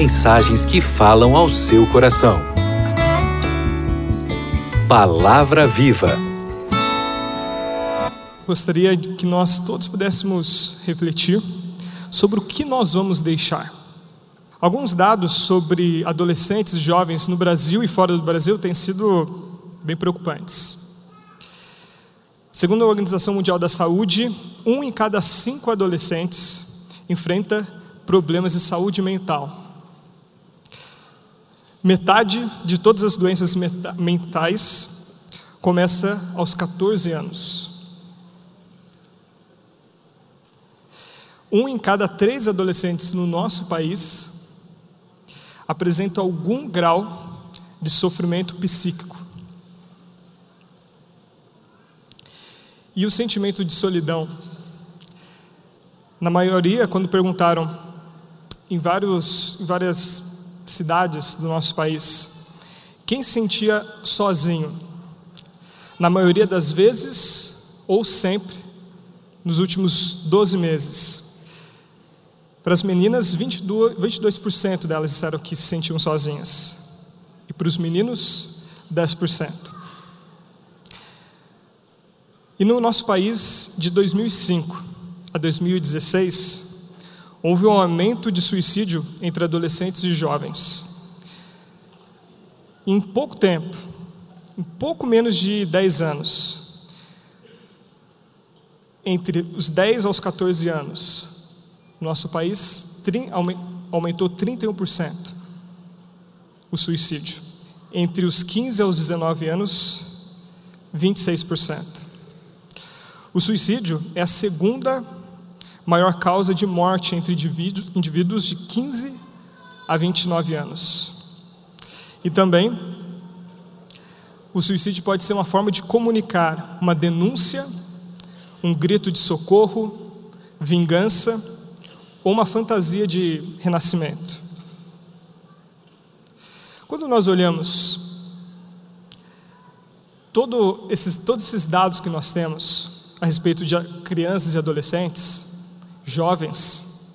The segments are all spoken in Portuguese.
mensagens que falam ao seu coração. Palavra Viva. Gostaria que nós todos pudéssemos refletir sobre o que nós vamos deixar. Alguns dados sobre adolescentes e jovens no Brasil e fora do Brasil têm sido bem preocupantes. Segundo a Organização Mundial da Saúde, um em cada cinco adolescentes enfrenta problemas de saúde mental. Metade de todas as doenças mentais começa aos 14 anos. Um em cada três adolescentes no nosso país apresenta algum grau de sofrimento psíquico. E o sentimento de solidão. Na maioria, quando perguntaram em, vários, em várias cidades do nosso país, quem sentia sozinho? Na maioria das vezes, ou sempre, nos últimos 12 meses. Para as meninas, 22%, 22 delas disseram que se sentiam sozinhas. E para os meninos, 10%. E no nosso país, de 2005 a 2016, houve um aumento de suicídio entre adolescentes e jovens. Em pouco tempo, em pouco menos de 10 anos, entre os 10 aos 14 anos, no nosso país aumentou 31% o suicídio. Entre os 15 aos 19 anos, 26%. O suicídio é a segunda maior causa de morte entre indivíduos de 15 a 29 anos. E também, o suicídio pode ser uma forma de comunicar uma denúncia, um grito de socorro, vingança ou uma fantasia de renascimento. Quando nós olhamos todo esses, todos esses dados que nós temos, a respeito de crianças e adolescentes, jovens,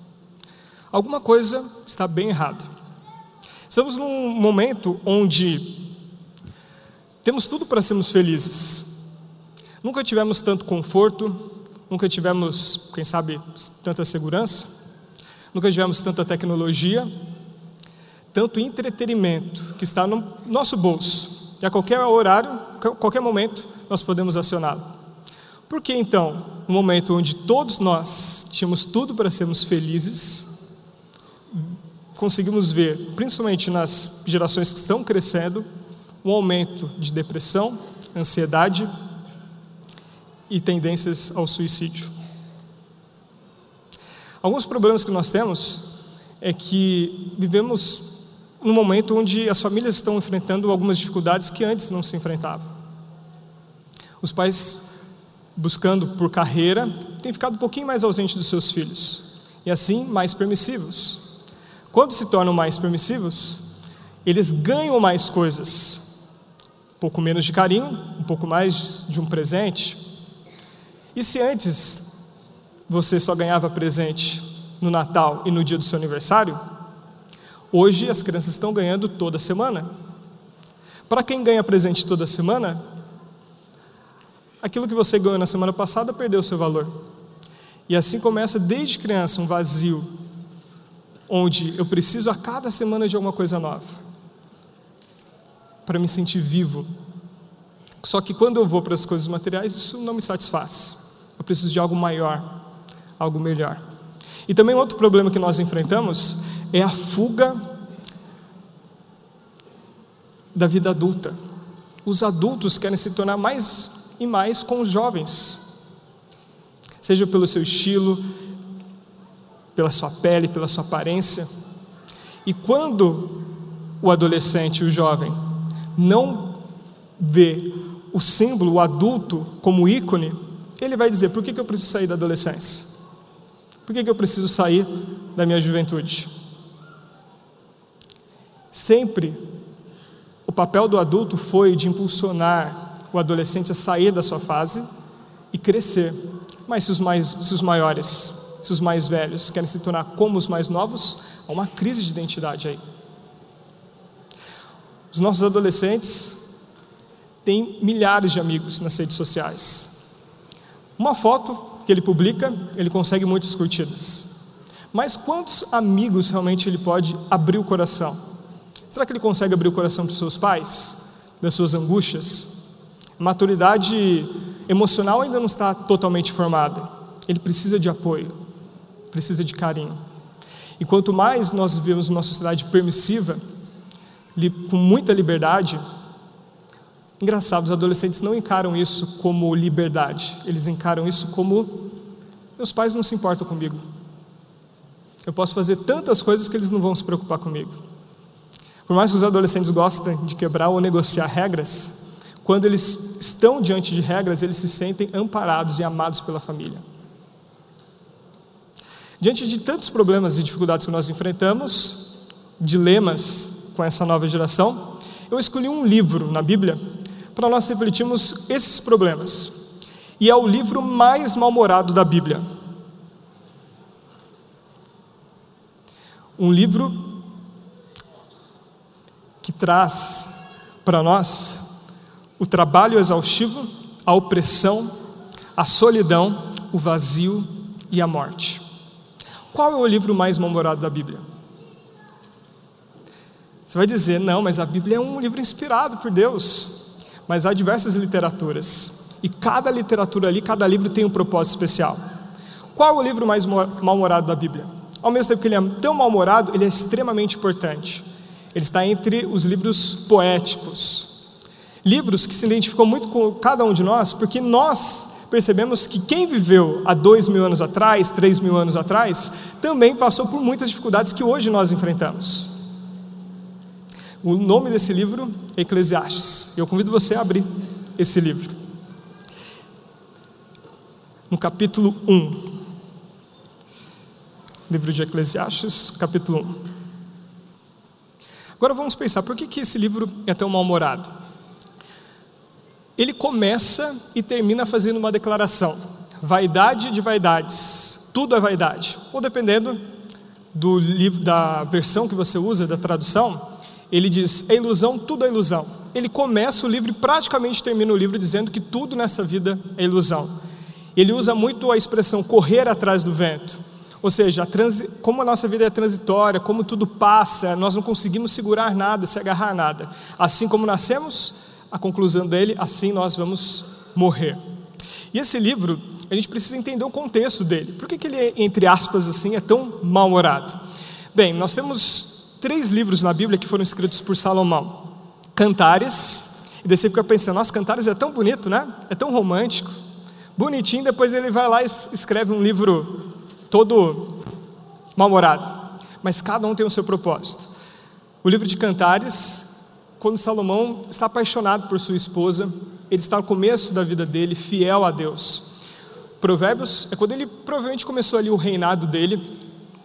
alguma coisa está bem errada. Estamos num momento onde temos tudo para sermos felizes. Nunca tivemos tanto conforto, nunca tivemos, quem sabe, tanta segurança, nunca tivemos tanta tecnologia, tanto entretenimento que está no nosso bolso. E a qualquer horário, a qualquer momento, nós podemos acioná-lo. Por que então, no momento onde todos nós tínhamos tudo para sermos felizes, conseguimos ver, principalmente nas gerações que estão crescendo, um aumento de depressão, ansiedade e tendências ao suicídio? Alguns problemas que nós temos é que vivemos num momento onde as famílias estão enfrentando algumas dificuldades que antes não se enfrentavam. Os pais buscando por carreira, têm ficado um pouquinho mais ausente dos seus filhos e assim mais permissivos. Quando se tornam mais permissivos, eles ganham mais coisas, um pouco menos de carinho, um pouco mais de um presente. E se antes você só ganhava presente no Natal e no dia do seu aniversário, hoje as crianças estão ganhando toda semana. Para quem ganha presente toda semana, aquilo que você ganhou na semana passada perdeu seu valor. E assim começa desde criança um vazio, onde eu preciso a cada semana de alguma coisa nova, para me sentir vivo. Só que quando eu vou para as coisas materiais, isso não me satisfaz. Eu preciso de algo maior, algo melhor. E também outro problema que nós enfrentamos é a fuga da vida adulta. Os adultos querem se tornar mais e mais com os jovens, seja pelo seu estilo, pela sua pele, pela sua aparência. E quando o adolescente, o jovem, não vê o símbolo, o adulto, como ícone, ele vai dizer: por que, que eu preciso sair da adolescência? Por que, que eu preciso sair da minha juventude? Sempre o papel do adulto foi de impulsionar o adolescente a sair da sua fase e crescer. Mas se os, mais, se os maiores, se os mais velhos querem se tornar como os mais novos, há uma crise de identidade aí. Os nossos adolescentes têm milhares de amigos nas redes sociais. Uma foto que ele publica, ele consegue muitas curtidas. Mas quantos amigos realmente ele pode abrir o coração? Será que ele consegue abrir o coração para os seus pais, das suas angústias? Maturidade emocional ainda não está totalmente formada. Ele precisa de apoio, precisa de carinho. E quanto mais nós vivemos uma sociedade permissiva, com muita liberdade, engraçado, os adolescentes não encaram isso como liberdade, eles encaram isso como: meus pais não se importam comigo. Eu posso fazer tantas coisas que eles não vão se preocupar comigo. Por mais que os adolescentes gostem de quebrar ou negociar regras, quando eles estão diante de regras, eles se sentem amparados e amados pela família. Diante de tantos problemas e dificuldades que nós enfrentamos, dilemas com essa nova geração, eu escolhi um livro na Bíblia para nós refletirmos esses problemas. E é o livro mais mal-humorado da Bíblia. Um livro que traz para nós o trabalho exaustivo, a opressão, a solidão, o vazio e a morte. Qual é o livro mais mal-humorado da Bíblia? Você vai dizer, não, mas a Bíblia é um livro inspirado por Deus. Mas há diversas literaturas. E cada literatura ali, cada livro tem um propósito especial. Qual é o livro mais mal-humorado da Bíblia? Ao mesmo tempo que ele é tão mal-humorado, ele é extremamente importante. Ele está entre os livros poéticos. Livros que se identificam muito com cada um de nós, porque nós percebemos que quem viveu há dois mil anos atrás, três mil anos atrás, também passou por muitas dificuldades que hoje nós enfrentamos. O nome desse livro é Eclesiastes. Eu convido você a abrir esse livro. No capítulo 1. Livro de Eclesiastes, capítulo 1. Agora vamos pensar, por que, que esse livro é tão mal-humorado? Ele começa e termina fazendo uma declaração. Vaidade de vaidades. Tudo é vaidade. Ou dependendo do livro, da versão que você usa, da tradução, ele diz: é ilusão, tudo é ilusão. Ele começa o livro e praticamente termina o livro dizendo que tudo nessa vida é ilusão. Ele usa muito a expressão correr atrás do vento. Ou seja, a transi... como a nossa vida é transitória, como tudo passa, nós não conseguimos segurar nada, se agarrar a nada. Assim como nascemos, a conclusão dele, assim nós vamos morrer. E esse livro, a gente precisa entender o contexto dele. Por que, que ele, entre aspas, assim, é tão mal-humorado? Bem, nós temos três livros na Bíblia que foram escritos por Salomão: Cantares, e daí você fica pensando, nossa, Cantares é tão bonito, né? É tão romântico, bonitinho. Depois ele vai lá e escreve um livro todo mal-humorado. Mas cada um tem o seu propósito. O livro de Cantares, quando Salomão está apaixonado por sua esposa, ele está no começo da vida dele, fiel a Deus. Provérbios é quando ele provavelmente começou ali o reinado dele,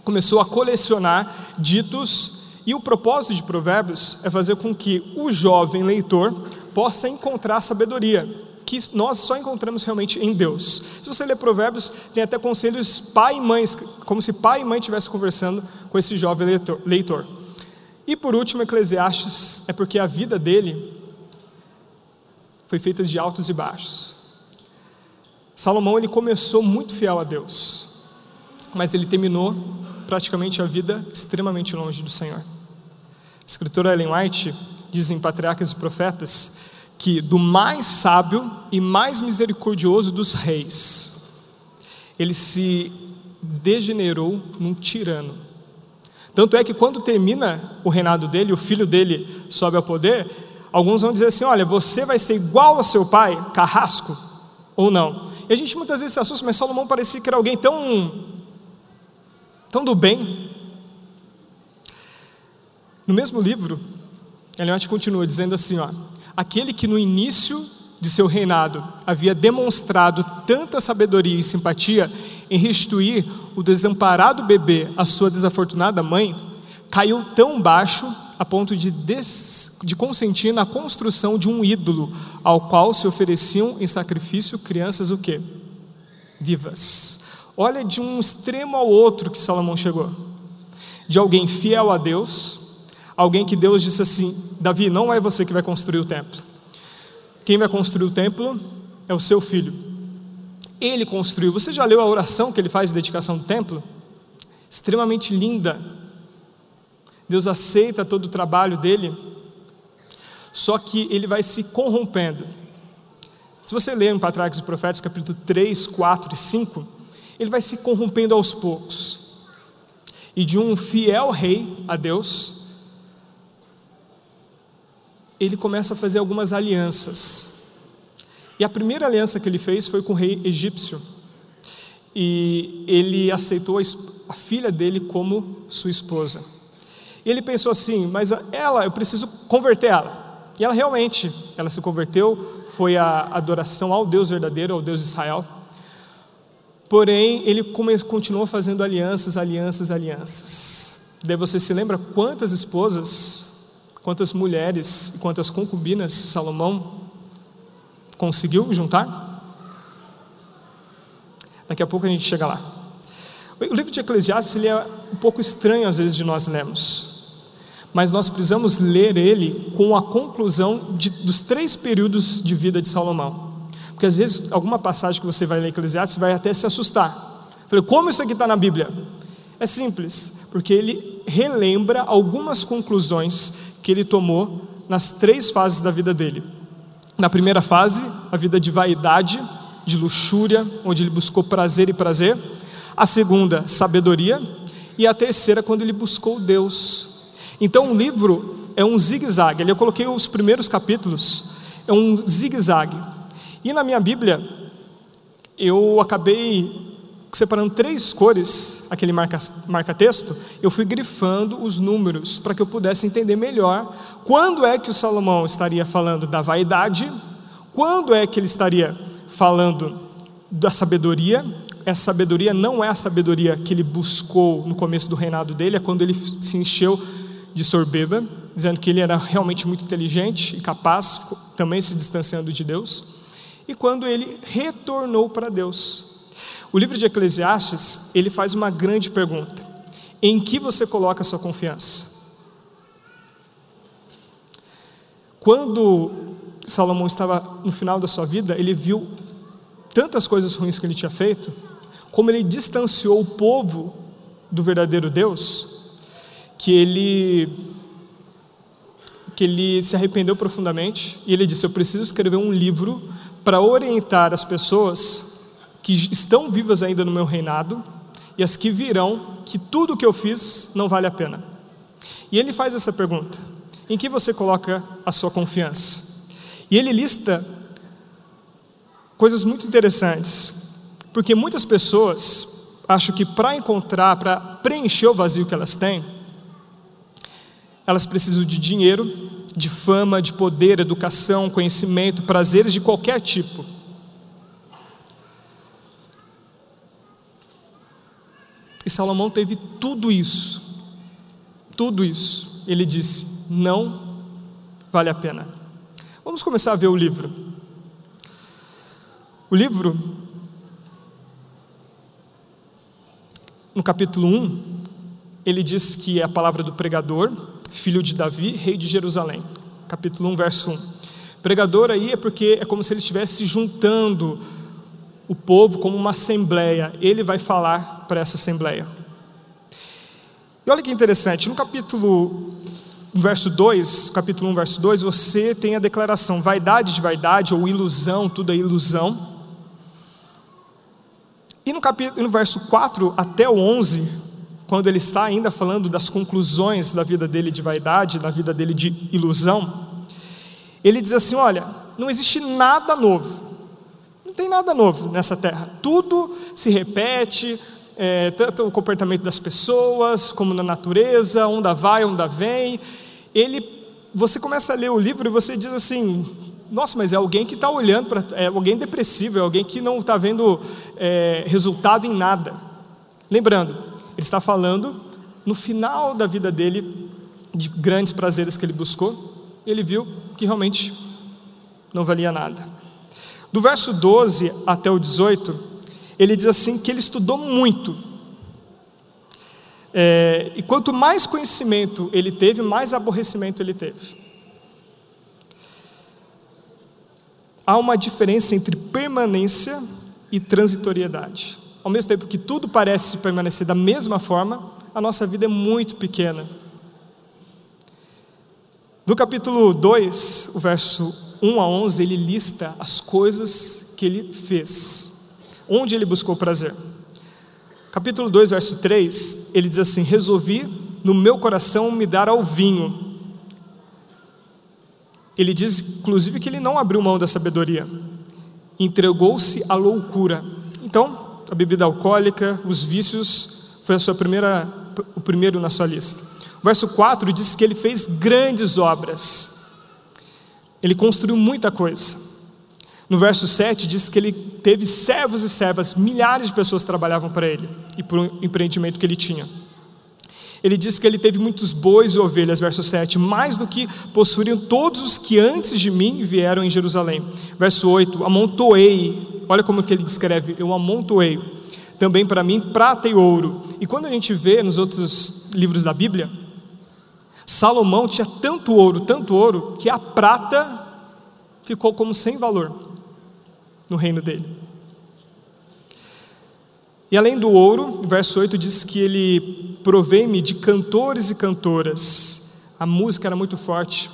começou a colecionar ditos e o propósito de Provérbios é fazer com que o jovem leitor possa encontrar sabedoria, que nós só encontramos realmente em Deus. Se você ler Provérbios, tem até conselhos pai e mãe, como se pai e mãe estivessem conversando com esse jovem leitor. E por último, Eclesiastes é porque a vida dele foi feita de altos e baixos. Salomão ele começou muito fiel a Deus, mas ele terminou praticamente a vida extremamente longe do Senhor. A escritora Ellen White diz em Patriarcas e Profetas que do mais sábio e mais misericordioso dos reis, ele se degenerou num tirano. Tanto é que quando termina o reinado dele, o filho dele sobe ao poder, alguns vão dizer assim: olha, você vai ser igual ao seu pai, carrasco, ou não. E a gente muitas vezes se assusta, mas Salomão parecia que era alguém tão tão do bem. No mesmo livro, Eliot continua dizendo assim: ó, aquele que no início de seu reinado havia demonstrado tanta sabedoria e simpatia em restituir o desamparado bebê à sua desafortunada mãe, caiu tão baixo a ponto de, des... de consentir na construção de um ídolo ao qual se ofereciam em sacrifício crianças o quê? Vivas. Olha de um extremo ao outro que Salomão chegou. De alguém fiel a Deus, alguém que Deus disse assim: Davi, não é você que vai construir o templo. Quem vai construir o templo é o seu filho. Ele construiu. Você já leu a oração que ele faz de dedicação do templo? Extremamente linda. Deus aceita todo o trabalho dele, só que ele vai se corrompendo. Se você ler em Patriarcas e Profetas, capítulo 3, 4 e 5, ele vai se corrompendo aos poucos. E de um fiel rei a Deus, ele começa a fazer algumas alianças. E a primeira aliança que ele fez foi com o rei egípcio. E ele aceitou a filha dele como sua esposa. E ele pensou assim: mas ela, eu preciso converter ela. E ela realmente, ela se converteu, foi a adoração ao Deus verdadeiro, ao Deus de Israel. Porém, ele continuou fazendo alianças, alianças, alianças. Daí você se lembra quantas esposas Quantas mulheres e quantas concubinas Salomão conseguiu juntar? Daqui a pouco a gente chega lá. O livro de Eclesiastes ele é um pouco estranho às vezes de nós lermos, mas nós precisamos ler ele com a conclusão de, dos três períodos de vida de Salomão. Porque às vezes alguma passagem que você vai ler Eclesiastes vai até se assustar. Falei, como isso aqui está na Bíblia? É simples, porque ele relembra algumas conclusões que ele tomou nas três fases da vida dele. Na primeira fase, a vida de vaidade, de luxúria, onde ele buscou prazer e prazer. A segunda, sabedoria. E a terceira, quando ele buscou Deus. Então o livro é um zigue-zague. Eu coloquei os primeiros capítulos, é um zigue-zague. E na minha Bíblia, eu acabei separando três cores, aquele marca-texto, marca eu fui grifando os números para que eu pudesse entender melhor quando é que o Salomão estaria falando da vaidade, quando é que ele estaria falando da sabedoria. Essa sabedoria não é a sabedoria que ele buscou no começo do reinado dele, é quando ele se encheu de sorbeba, dizendo que ele era realmente muito inteligente e capaz, também se distanciando de Deus. E quando ele retornou para Deus, o livro de Eclesiastes, ele faz uma grande pergunta: em que você coloca a sua confiança? Quando Salomão estava no final da sua vida, ele viu tantas coisas ruins que ele tinha feito, como ele distanciou o povo do verdadeiro Deus, que ele que ele se arrependeu profundamente e ele disse: Eu preciso escrever um livro para orientar as pessoas que estão vivas ainda no meu reinado e as que virão, que tudo o que eu fiz não vale a pena. E ele faz essa pergunta: em que você coloca a sua confiança? E ele lista coisas muito interessantes, porque muitas pessoas acham que para encontrar, para preencher o vazio que elas têm, elas precisam de dinheiro, de fama, de poder, educação, conhecimento, prazeres de qualquer tipo. E Salomão teve tudo isso, tudo isso. Ele disse: não vale a pena. Vamos começar a ver o livro. O livro, no capítulo 1, ele diz que é a palavra do pregador, filho de Davi, rei de Jerusalém. Capítulo 1, verso 1. Pregador aí é porque é como se ele estivesse juntando o povo como uma assembleia. Ele vai falar para essa assembleia. E olha que interessante, no capítulo verso 2, capítulo 1, verso 2, você tem a declaração vaidade de vaidade ou ilusão, tudo é ilusão. E no capítulo no verso 4 até o 11, quando ele está ainda falando das conclusões da vida dele de vaidade, da vida dele de ilusão, ele diz assim: "Olha, não existe nada novo. Não tem nada novo nessa terra. Tudo se repete, é, tanto o comportamento das pessoas, como na natureza, onda vai, onda vem. Ele, você começa a ler o livro e você diz assim: nossa, mas é alguém que está olhando para. É alguém depressivo, é alguém que não está vendo é, resultado em nada. Lembrando, ele está falando no final da vida dele, de grandes prazeres que ele buscou, ele viu que realmente não valia nada. Do verso 12 até o 18, ele diz assim que ele estudou muito. É, e quanto mais conhecimento ele teve, mais aborrecimento ele teve. Há uma diferença entre permanência e transitoriedade. Ao mesmo tempo que tudo parece permanecer da mesma forma, a nossa vida é muito pequena. No capítulo 2, o verso 1 a 11, ele lista as coisas que ele fez, onde ele buscou prazer. Capítulo 2, verso 3, ele diz assim: Resolvi no meu coração me dar ao vinho. Ele diz, inclusive, que ele não abriu mão da sabedoria, entregou-se à loucura. Então, a bebida alcoólica, os vícios, foi a sua primeira, o primeiro na sua lista. O verso 4 diz que ele fez grandes obras, ele construiu muita coisa. No verso 7 diz que ele teve servos e servas, milhares de pessoas trabalhavam para ele e por um empreendimento que ele tinha. Ele diz que ele teve muitos bois e ovelhas, verso 7, mais do que possuíam todos os que antes de mim vieram em Jerusalém. Verso 8, amontoei, olha como que ele descreve, eu amontoei também para mim prata e ouro. E quando a gente vê nos outros livros da Bíblia, Salomão tinha tanto ouro, tanto ouro, que a prata ficou como sem valor no reino dele. E além do ouro, verso 8 diz que ele provei-me de cantores e cantoras. A música era muito forte.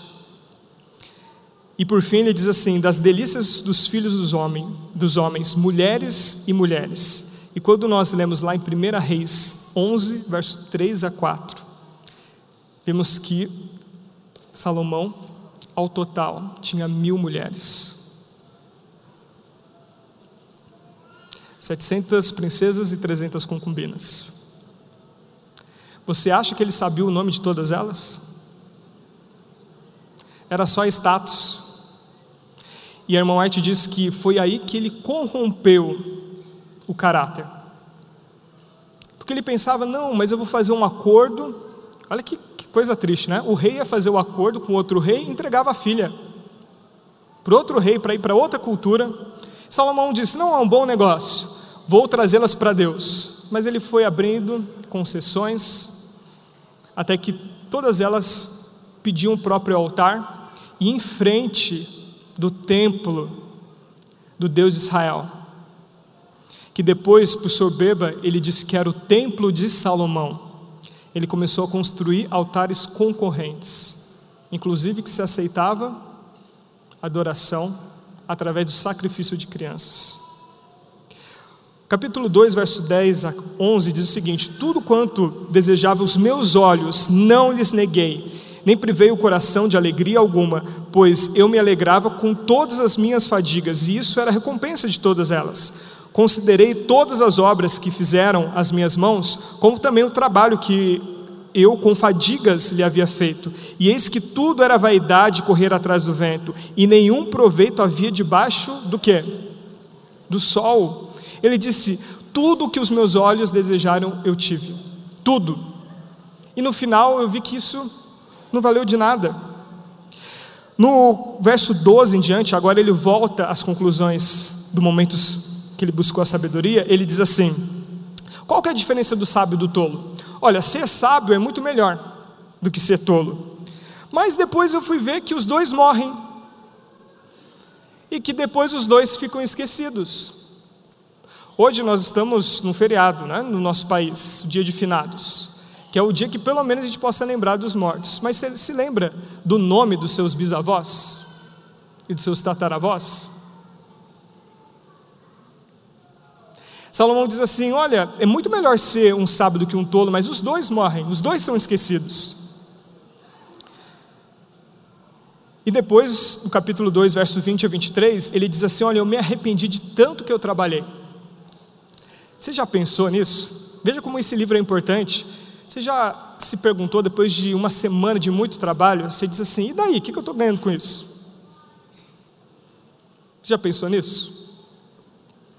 E por fim ele diz assim: das delícias dos filhos dos, homens, dos homens, mulheres e mulheres. E quando nós lemos lá em 1 Reis 11, verso 3 a 4, vemos que Salomão, ao total, tinha mil mulheres. 700 princesas e 300 concubinas. Você acha que ele sabia o nome de todas elas? Era só status. E a irmã White diz que foi aí que ele corrompeu o caráter. Porque ele pensava, não, mas eu vou fazer um acordo. Olha que, que coisa triste, né? O rei ia fazer o acordo com outro rei e entregava a filha para outro rei, para ir para outra cultura. Salomão disse: não é um bom negócio vou trazê-las para Deus. Mas ele foi abrindo concessões, até que todas elas pediam o próprio altar, e em frente do templo do Deus de Israel, que depois, por soberba, ele disse que era o templo de Salomão. Ele começou a construir altares concorrentes, inclusive que se aceitava adoração através do sacrifício de crianças. Capítulo 2, verso 10 a 11 diz o seguinte: Tudo quanto desejava os meus olhos, não lhes neguei, nem privei o coração de alegria alguma, pois eu me alegrava com todas as minhas fadigas, e isso era a recompensa de todas elas. Considerei todas as obras que fizeram as minhas mãos, como também o trabalho que eu com fadigas lhe havia feito. E eis que tudo era vaidade correr atrás do vento, e nenhum proveito havia debaixo do que? Do sol. Ele disse: Tudo o que os meus olhos desejaram, eu tive. Tudo. E no final eu vi que isso não valeu de nada. No verso 12 em diante, agora ele volta às conclusões do momento que ele buscou a sabedoria. Ele diz assim: Qual que é a diferença do sábio e do tolo? Olha, ser sábio é muito melhor do que ser tolo. Mas depois eu fui ver que os dois morrem. E que depois os dois ficam esquecidos. Hoje nós estamos num feriado né, no nosso país, dia de finados, que é o dia que pelo menos a gente possa lembrar dos mortos. Mas você se lembra do nome dos seus bisavós e dos seus tataravós? Salomão diz assim: Olha, é muito melhor ser um sábio do que um tolo, mas os dois morrem, os dois são esquecidos. E depois, no capítulo 2, versos 20 a 23, ele diz assim: Olha, eu me arrependi de tanto que eu trabalhei. Você já pensou nisso? Veja como esse livro é importante. Você já se perguntou, depois de uma semana de muito trabalho, você diz assim: e daí? O que eu estou ganhando com isso? Você já pensou nisso?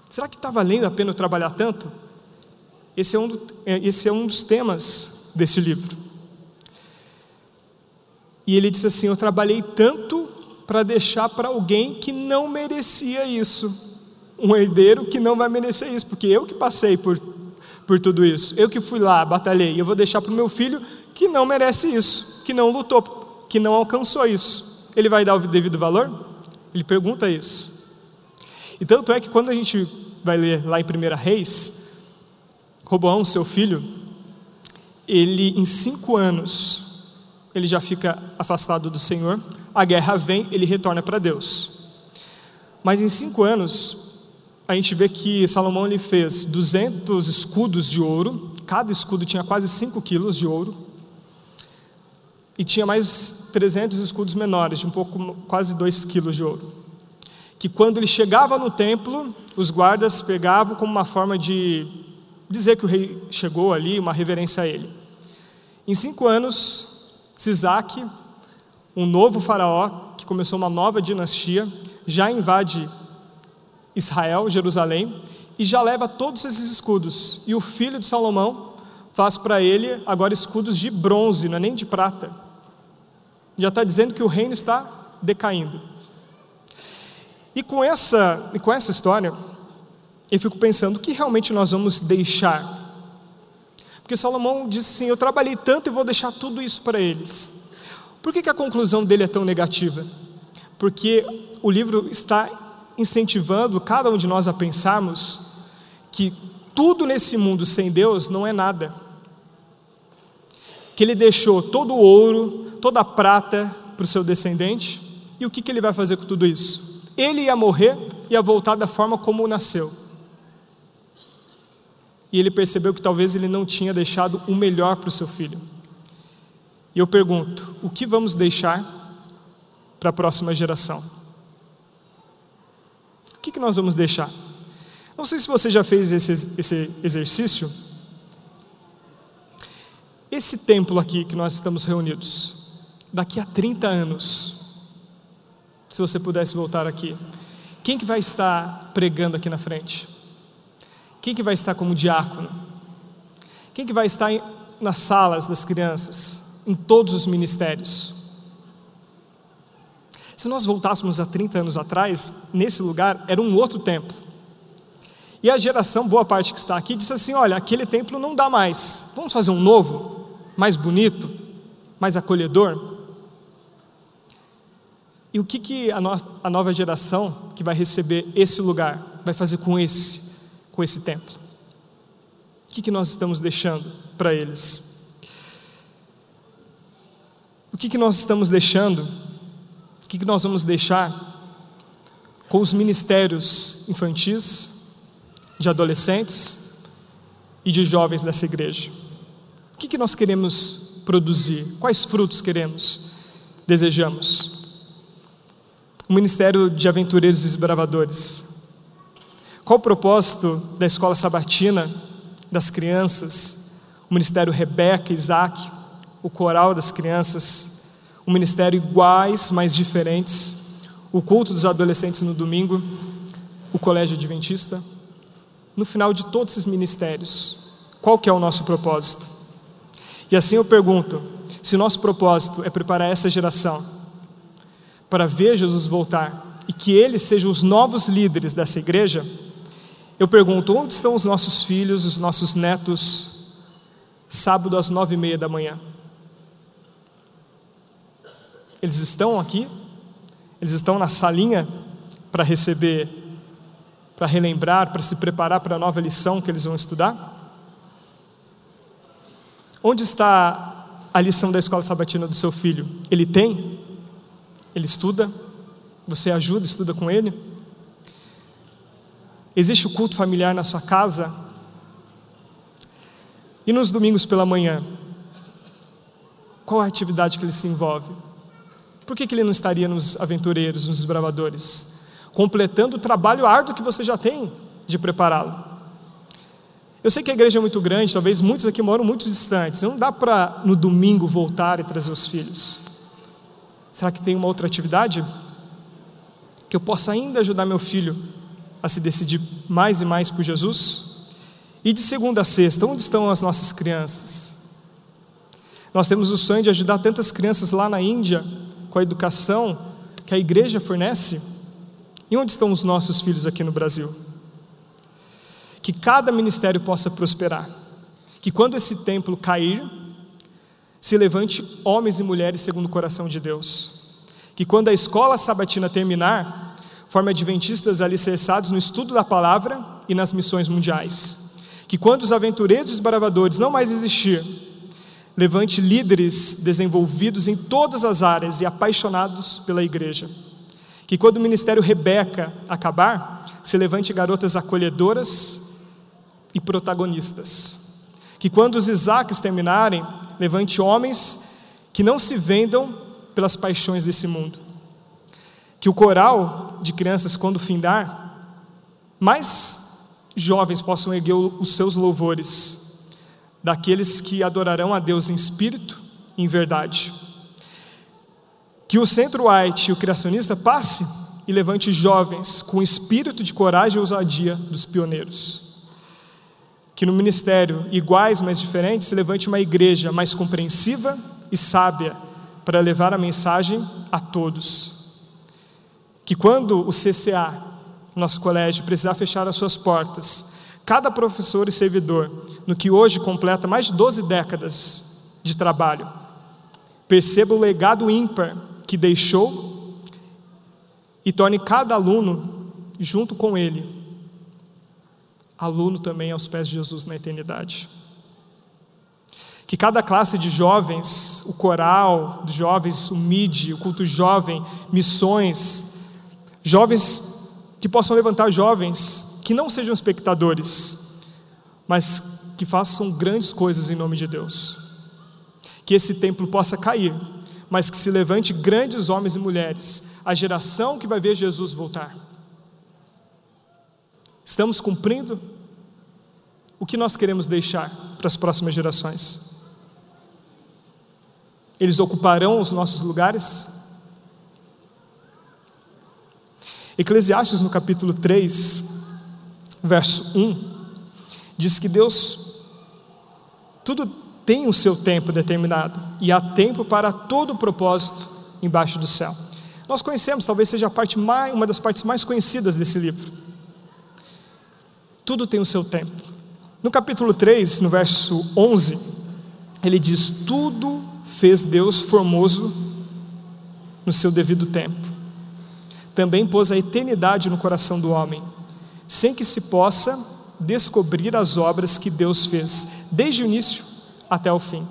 Será que está valendo a pena eu trabalhar tanto? Esse é um, do, é, esse é um dos temas desse livro. E ele disse assim: Eu trabalhei tanto para deixar para alguém que não merecia isso. Um herdeiro que não vai merecer isso, porque eu que passei por, por tudo isso, eu que fui lá, batalhei, e eu vou deixar para o meu filho que não merece isso, que não lutou, que não alcançou isso. Ele vai dar o devido valor? Ele pergunta isso. E tanto é que quando a gente vai ler lá em 1 Reis, Roboão, seu filho, ele em cinco anos, ele já fica afastado do Senhor, a guerra vem, ele retorna para Deus. Mas em cinco anos, a gente vê que Salomão ele fez 200 escudos de ouro, cada escudo tinha quase 5 quilos de ouro, e tinha mais 300 escudos menores, de um pouco, quase 2 quilos de ouro. Que quando ele chegava no templo, os guardas pegavam como uma forma de dizer que o rei chegou ali, uma reverência a ele. Em cinco anos, Sisaque, um novo faraó, que começou uma nova dinastia, já invade Israel, Jerusalém, e já leva todos esses escudos. E o filho de Salomão faz para ele agora escudos de bronze, não é nem de prata. Já está dizendo que o reino está decaindo. E com essa, e com essa história, eu fico pensando, o que realmente nós vamos deixar? Porque Salomão disse assim: Eu trabalhei tanto e vou deixar tudo isso para eles. Por que, que a conclusão dele é tão negativa? Porque o livro está incentivando cada um de nós a pensarmos que tudo nesse mundo sem Deus não é nada. Que ele deixou todo o ouro, toda a prata para o seu descendente, e o que, que ele vai fazer com tudo isso? Ele ia morrer, ia voltar da forma como nasceu. E ele percebeu que talvez ele não tinha deixado o melhor para o seu filho. E eu pergunto: o que vamos deixar para a próxima geração? O que, que nós vamos deixar? Não sei se você já fez esse, esse exercício. Esse templo aqui que nós estamos reunidos, daqui a 30 anos, se você pudesse voltar aqui, quem que vai estar pregando aqui na frente? Quem que vai estar como diácono? Quem que vai estar nas salas das crianças, em todos os ministérios? Se nós voltássemos a 30 anos atrás, nesse lugar era um outro templo. E a geração, boa parte que está aqui, disse assim: olha, aquele templo não dá mais, vamos fazer um novo, mais bonito, mais acolhedor. E o que, que a, no, a nova geração que vai receber esse lugar vai fazer com esse? com esse templo? O que, que nós estamos deixando para eles? O que, que nós estamos deixando? O que, nós vamos deixar com os ministérios infantis, de adolescentes e de jovens dessa igreja? O que nós queremos produzir? Quais frutos queremos, desejamos? O ministério de aventureiros e desbravadores qual o propósito da escola sabatina, das crianças, o ministério Rebeca, Isaac, o coral das crianças, o ministério iguais, mas diferentes, o culto dos adolescentes no domingo, o colégio adventista? No final de todos esses ministérios, qual que é o nosso propósito? E assim eu pergunto, se nosso propósito é preparar essa geração para ver Jesus voltar e que eles sejam os novos líderes dessa igreja, eu pergunto: onde estão os nossos filhos, os nossos netos, sábado às nove e meia da manhã? Eles estão aqui? Eles estão na salinha para receber, para relembrar, para se preparar para a nova lição que eles vão estudar? Onde está a lição da escola sabatina do seu filho? Ele tem? Ele estuda? Você ajuda, estuda com ele? Existe o culto familiar na sua casa? E nos domingos pela manhã? Qual a atividade que ele se envolve? Por que, que ele não estaria nos aventureiros, nos bravadores? Completando o trabalho árduo que você já tem de prepará-lo. Eu sei que a igreja é muito grande, talvez muitos aqui moram muito distantes. Não dá para no domingo voltar e trazer os filhos. Será que tem uma outra atividade? Que eu possa ainda ajudar meu filho a se decidir mais e mais por Jesus? E de segunda a sexta, onde estão as nossas crianças? Nós temos o sonho de ajudar tantas crianças lá na Índia com a educação que a igreja fornece. E onde estão os nossos filhos aqui no Brasil? que cada ministério possa prosperar. Que quando esse templo cair, se levante homens e mulheres segundo o coração de Deus. Que quando a escola sabatina terminar, forme adventistas alicerçados no estudo da palavra e nas missões mundiais. Que quando os aventureiros e desbravadores não mais existir, levante líderes desenvolvidos em todas as áreas e apaixonados pela igreja. Que quando o ministério Rebeca acabar, se levante garotas acolhedoras e protagonistas. Que quando os Isaques terminarem, levante homens que não se vendam pelas paixões desse mundo. Que o coral de crianças, quando findar, mais jovens possam erguer os seus louvores, daqueles que adorarão a Deus em espírito e em verdade. Que o Centro White e o Criacionista passe e levante jovens com espírito de coragem e ousadia dos pioneiros que no ministério, iguais, mas diferentes, se levante uma igreja mais compreensiva e sábia para levar a mensagem a todos. Que quando o CCA, nosso colégio, precisar fechar as suas portas, cada professor e servidor, no que hoje completa mais de 12 décadas de trabalho, perceba o legado ímpar que deixou e torne cada aluno, junto com ele, aluno também aos pés de Jesus na eternidade. Que cada classe de jovens, o coral de jovens, o MID, o culto jovem, missões, jovens que possam levantar jovens que não sejam espectadores, mas que façam grandes coisas em nome de Deus. Que esse templo possa cair, mas que se levante grandes homens e mulheres, a geração que vai ver Jesus voltar. Estamos cumprindo o que nós queremos deixar para as próximas gerações? Eles ocuparão os nossos lugares? Eclesiastes, no capítulo 3, verso 1, diz que Deus, tudo tem o seu tempo determinado, e há tempo para todo o propósito embaixo do céu. Nós conhecemos, talvez seja mais, uma das partes mais conhecidas desse livro. Tudo tem o seu tempo. No capítulo 3, no verso 11, ele diz: Tudo fez Deus formoso no seu devido tempo. Também pôs a eternidade no coração do homem, sem que se possa descobrir as obras que Deus fez, desde o início até o fim.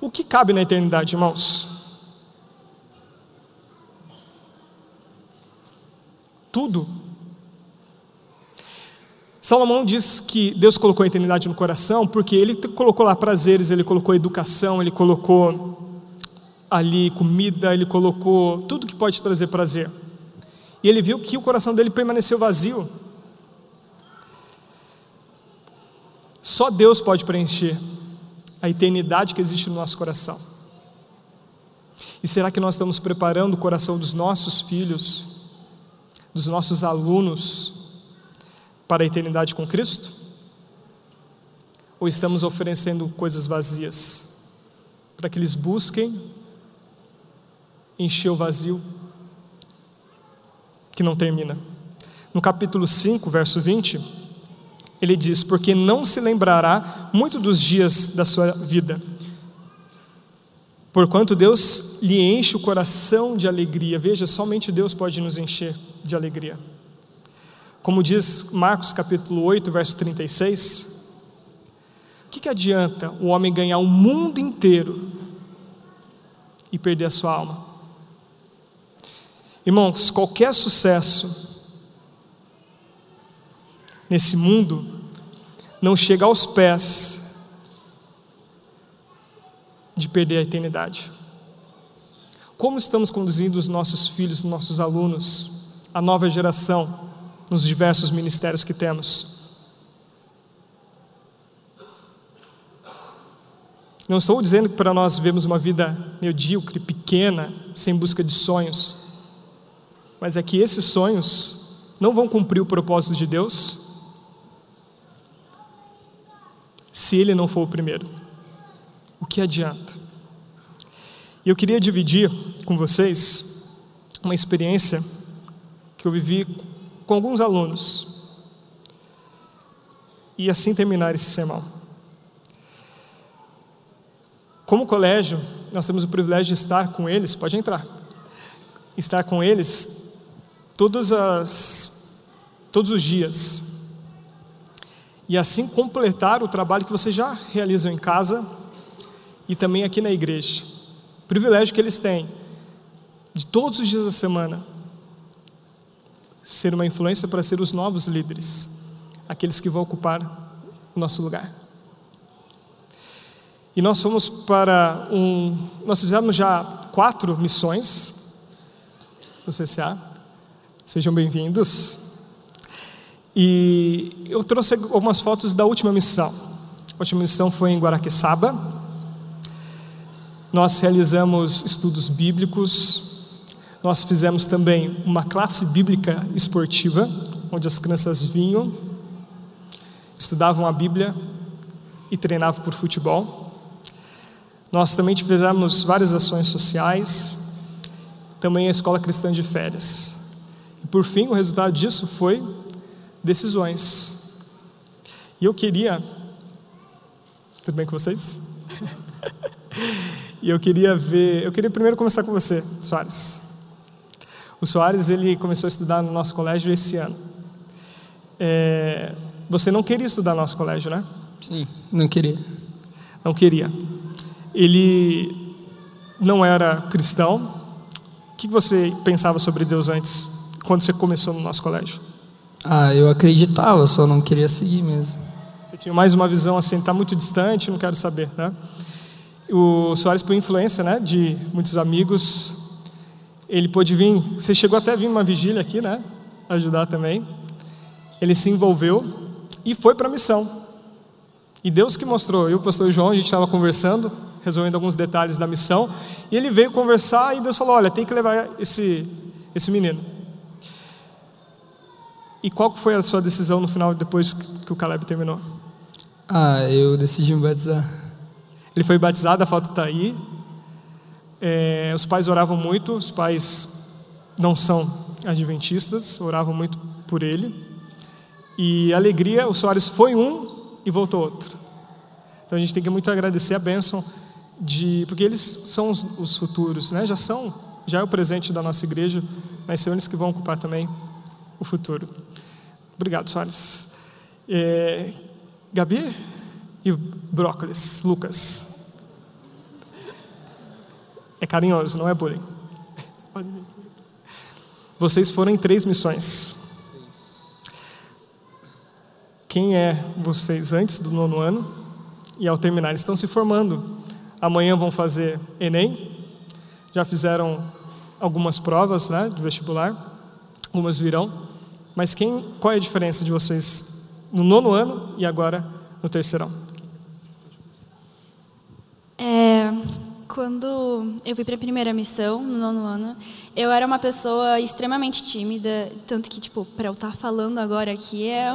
O que cabe na eternidade, irmãos? Tudo Salomão diz que Deus colocou a eternidade no coração porque ele colocou lá prazeres, ele colocou educação, ele colocou ali comida, ele colocou tudo que pode trazer prazer. E ele viu que o coração dele permaneceu vazio. Só Deus pode preencher a eternidade que existe no nosso coração. E será que nós estamos preparando o coração dos nossos filhos, dos nossos alunos, para a eternidade com Cristo? Ou estamos oferecendo coisas vazias para que eles busquem encher o vazio que não termina? No capítulo 5, verso 20, ele diz: Porque não se lembrará muito dos dias da sua vida, porquanto Deus lhe enche o coração de alegria. Veja, somente Deus pode nos encher de alegria. Como diz Marcos capítulo 8, verso 36, o que, que adianta o homem ganhar o mundo inteiro e perder a sua alma? Irmãos, qualquer sucesso nesse mundo não chega aos pés de perder a eternidade. Como estamos conduzindo os nossos filhos, os nossos alunos, a nova geração? nos diversos ministérios que temos. Não estou dizendo que para nós vivemos uma vida medíocre, pequena, sem busca de sonhos, mas é que esses sonhos não vão cumprir o propósito de Deus se Ele não for o primeiro. O que adianta? E eu queria dividir com vocês uma experiência que eu vivi com alguns alunos. e assim terminar esse sermão. Como colégio, nós temos o privilégio de estar com eles, pode entrar, estar com eles todas as, todos os dias. E assim completar o trabalho que vocês já realizam em casa e também aqui na igreja. O privilégio que eles têm de todos os dias da semana ser uma influência para ser os novos líderes, aqueles que vão ocupar o nosso lugar. E nós fomos para um. Nós fizemos já quatro missões no CCA. Sejam bem-vindos. E eu trouxe algumas fotos da última missão. A última missão foi em Guaraqueçaba. Nós realizamos estudos bíblicos. Nós fizemos também uma classe bíblica esportiva, onde as crianças vinham, estudavam a Bíblia e treinavam por futebol. Nós também fizemos várias ações sociais, também a escola cristã de férias. E por fim, o resultado disso foi decisões. E eu queria. Tudo bem com vocês? e eu queria ver. Eu queria primeiro começar com você, Soares. O Soares ele começou a estudar no nosso colégio esse ano. É, você não queria estudar no nosso colégio, né? Sim, não queria. Não queria ele não era cristão. O que você pensava sobre Deus antes, quando você começou no nosso colégio? Ah, eu acreditava, só não queria seguir mesmo. Você tinha mais uma visão assim, está muito distante, não quero saber, né? O Soares, por influência, né, de muitos amigos, ele pôde vir. Você chegou até a vir uma vigília aqui, né? Ajudar também. Ele se envolveu e foi para a missão. E Deus que mostrou. Eu e o pastor João, a gente estava conversando resolvendo alguns detalhes da missão. E ele veio conversar e Deus falou: Olha, tem que levar esse, esse menino. E qual foi a sua decisão no final, depois que o Caleb terminou? Ah, eu decidi me batizar. Ele foi batizado, a foto está aí. É, os pais oravam muito, os pais não são adventistas, oravam muito por ele. E alegria, o Soares foi um e voltou outro. Então a gente tem que muito agradecer a bênção de porque eles são os, os, futuros, né? Já são, já é o presente da nossa igreja, mas são eles que vão ocupar também o futuro. Obrigado, Soares. É, Gabi e Brócolis, Lucas. É carinhoso, não é bullying. Vocês foram em três missões. Quem é vocês antes do nono ano e ao terminar estão se formando? Amanhã vão fazer Enem. Já fizeram algumas provas né, de vestibular. Algumas virão. Mas quem, qual é a diferença de vocês no nono ano e agora no terceirão? É, quando eu fui para a primeira missão, no nono ano, eu era uma pessoa extremamente tímida, tanto que, tipo, para eu estar tá falando agora aqui é,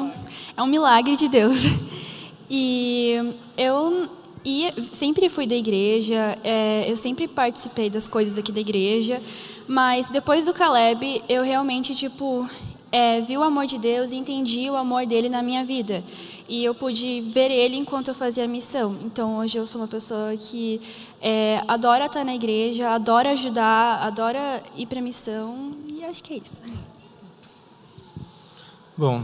é um milagre de Deus. E eu e sempre fui da igreja, é, eu sempre participei das coisas aqui da igreja, mas depois do Caleb, eu realmente, tipo, é, vi o amor de Deus e entendi o amor dele na minha vida. E eu pude ver ele enquanto eu fazia a missão. Então, hoje eu sou uma pessoa que é, adora estar na igreja, adora ajudar, adora ir para a missão, e acho que é isso. Bom,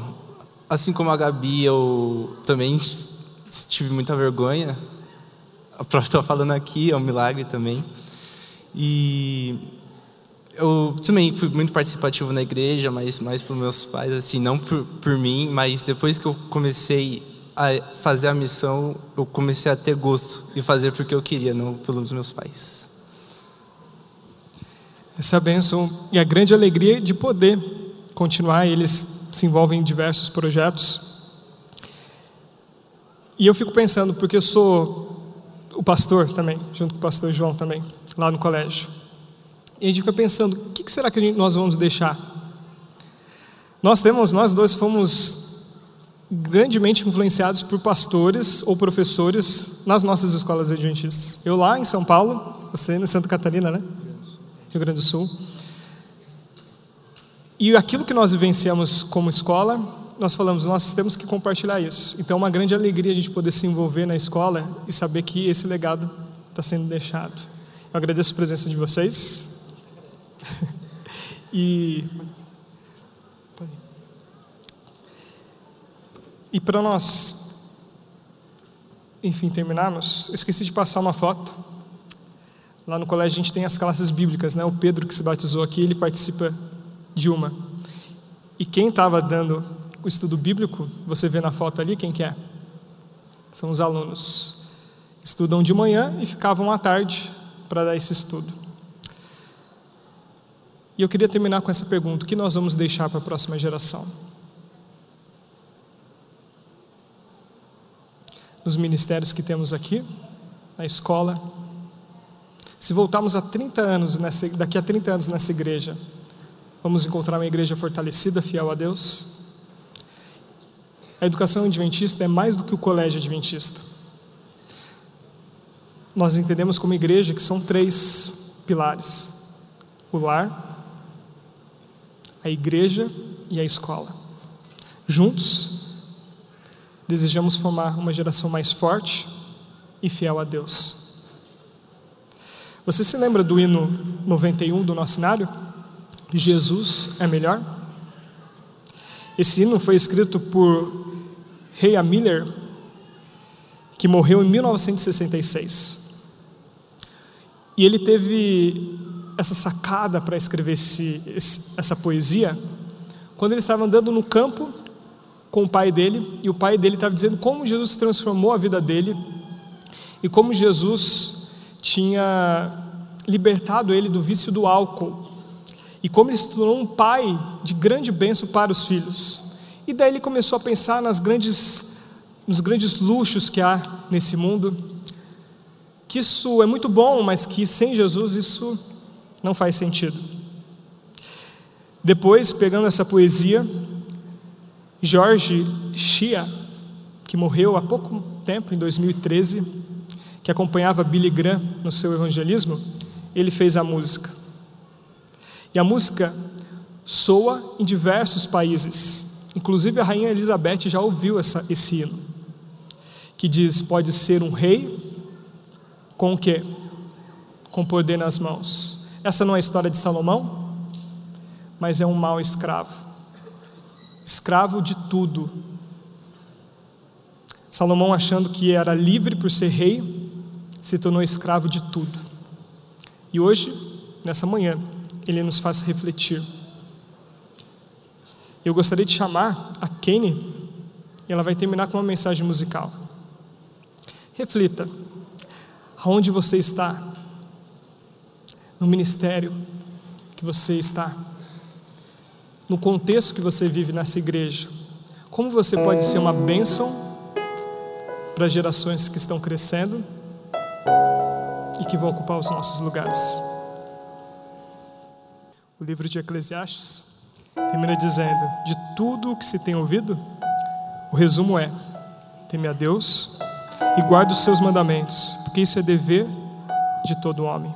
assim como a Gabi, eu também tive muita vergonha estou falando aqui, é um milagre também. E eu também fui muito participativo na igreja, mas mais para meus pais, assim, não por, por mim, mas depois que eu comecei a fazer a missão, eu comecei a ter gosto e fazer porque eu queria, não pelos meus pais. Essa bênção e a grande alegria de poder continuar. Eles se envolvem em diversos projetos. E eu fico pensando, porque eu sou o pastor também, junto com o pastor João também, lá no colégio. E a gente fica pensando, o que será que gente, nós vamos deixar? Nós temos, nós dois fomos grandemente influenciados por pastores ou professores nas nossas escolas adventistas. Eu lá em São Paulo, você em Santa Catarina, né? Rio Grande do Sul. E aquilo que nós vivenciamos como escola nós falamos, nós temos que compartilhar isso. Então, é uma grande alegria a gente poder se envolver na escola e saber que esse legado está sendo deixado. Eu agradeço a presença de vocês. e. E para nós, enfim, terminarmos, eu esqueci de passar uma foto. Lá no colégio a gente tem as classes bíblicas, né? O Pedro que se batizou aqui, ele participa de uma. E quem estava dando o estudo bíblico, você vê na foto ali, quem que é? São os alunos. Estudam de manhã e ficavam à tarde para dar esse estudo. E eu queria terminar com essa pergunta: o que nós vamos deixar para a próxima geração? Nos ministérios que temos aqui, na escola. Se voltarmos a 30 anos nessa, daqui a 30 anos nessa igreja, vamos encontrar uma igreja fortalecida, fiel a Deus? A educação adventista é mais do que o colégio adventista. Nós entendemos como igreja que são três pilares: o lar, a igreja e a escola. Juntos, desejamos formar uma geração mais forte e fiel a Deus. Você se lembra do hino 91 do nosso cenário? Jesus é melhor? Esse hino foi escrito por Ray Miller, que morreu em 1966. E ele teve essa sacada para escrever esse, esse, essa poesia quando ele estava andando no campo com o pai dele, e o pai dele estava dizendo como Jesus transformou a vida dele e como Jesus tinha libertado ele do vício do álcool e como ele se tornou um pai de grande bênção para os filhos. E daí ele começou a pensar nas grandes, nos grandes luxos que há nesse mundo, que isso é muito bom, mas que sem Jesus isso não faz sentido. Depois, pegando essa poesia, Jorge Shia, que morreu há pouco tempo, em 2013, que acompanhava Billy Graham no seu evangelismo, ele fez a música. E a música soa em diversos países. Inclusive a rainha Elizabeth já ouviu essa, esse hino, que diz: pode ser um rei com o quê? Com poder nas mãos. Essa não é a história de Salomão, mas é um mau escravo. Escravo de tudo. Salomão, achando que era livre por ser rei, se tornou escravo de tudo. E hoje, nessa manhã, ele nos faz refletir. Eu gostaria de chamar a Kenny, e ela vai terminar com uma mensagem musical. Reflita, aonde você está? No ministério que você está? No contexto que você vive nessa igreja? Como você pode ser uma bênção para as gerações que estão crescendo e que vão ocupar os nossos lugares? O livro de Eclesiastes termina dizendo: De tudo o que se tem ouvido, o resumo é: teme a Deus e guarde os seus mandamentos, porque isso é dever de todo homem.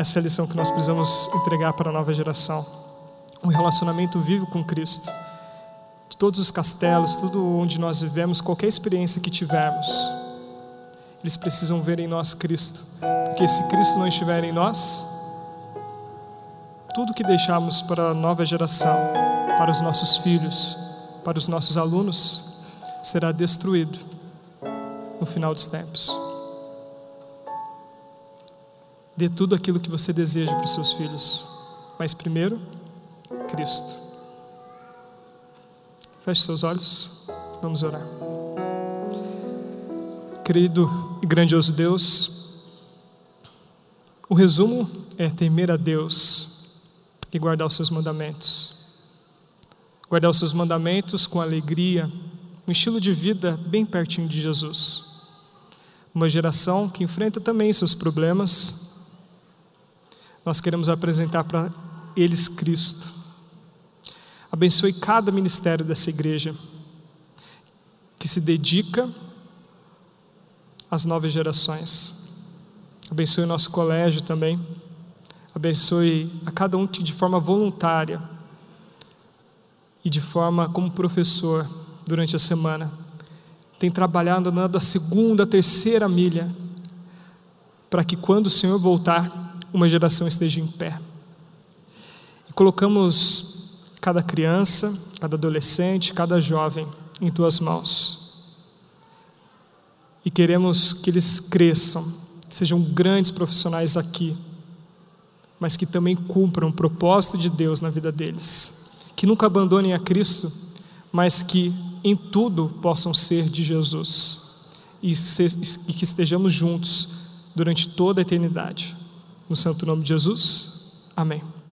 Essa é a lição que nós precisamos entregar para a nova geração. Um relacionamento vivo com Cristo. De todos os castelos, tudo onde nós vivemos, qualquer experiência que tivermos, eles precisam ver em nós Cristo. Porque se Cristo não estiver em nós, tudo que deixamos para a nova geração, para os nossos filhos, para os nossos alunos, será destruído no final dos tempos. Dê tudo aquilo que você deseja para os seus filhos, mas primeiro, Cristo. Feche seus olhos, vamos orar. Querido e grandioso Deus, o resumo é temer a Deus e guardar os seus mandamentos. Guardar os seus mandamentos com alegria, um estilo de vida bem pertinho de Jesus. Uma geração que enfrenta também seus problemas. Nós queremos apresentar para eles Cristo. Abençoe cada ministério dessa igreja que se dedica às novas gerações. Abençoe o nosso colégio também. Abençoe a cada um de forma voluntária e de forma como professor durante a semana, tem trabalhado andando a segunda, a terceira milha, para que quando o Senhor voltar, uma geração esteja em pé. E colocamos cada criança, cada adolescente, cada jovem em tuas mãos. E queremos que eles cresçam, sejam grandes profissionais aqui, mas que também cumpram o propósito de Deus na vida deles. Que nunca abandonem a Cristo, mas que em tudo possam ser de Jesus. E, que estejamos juntos durante toda a eternidade. No santo nome de Jesus. Amém.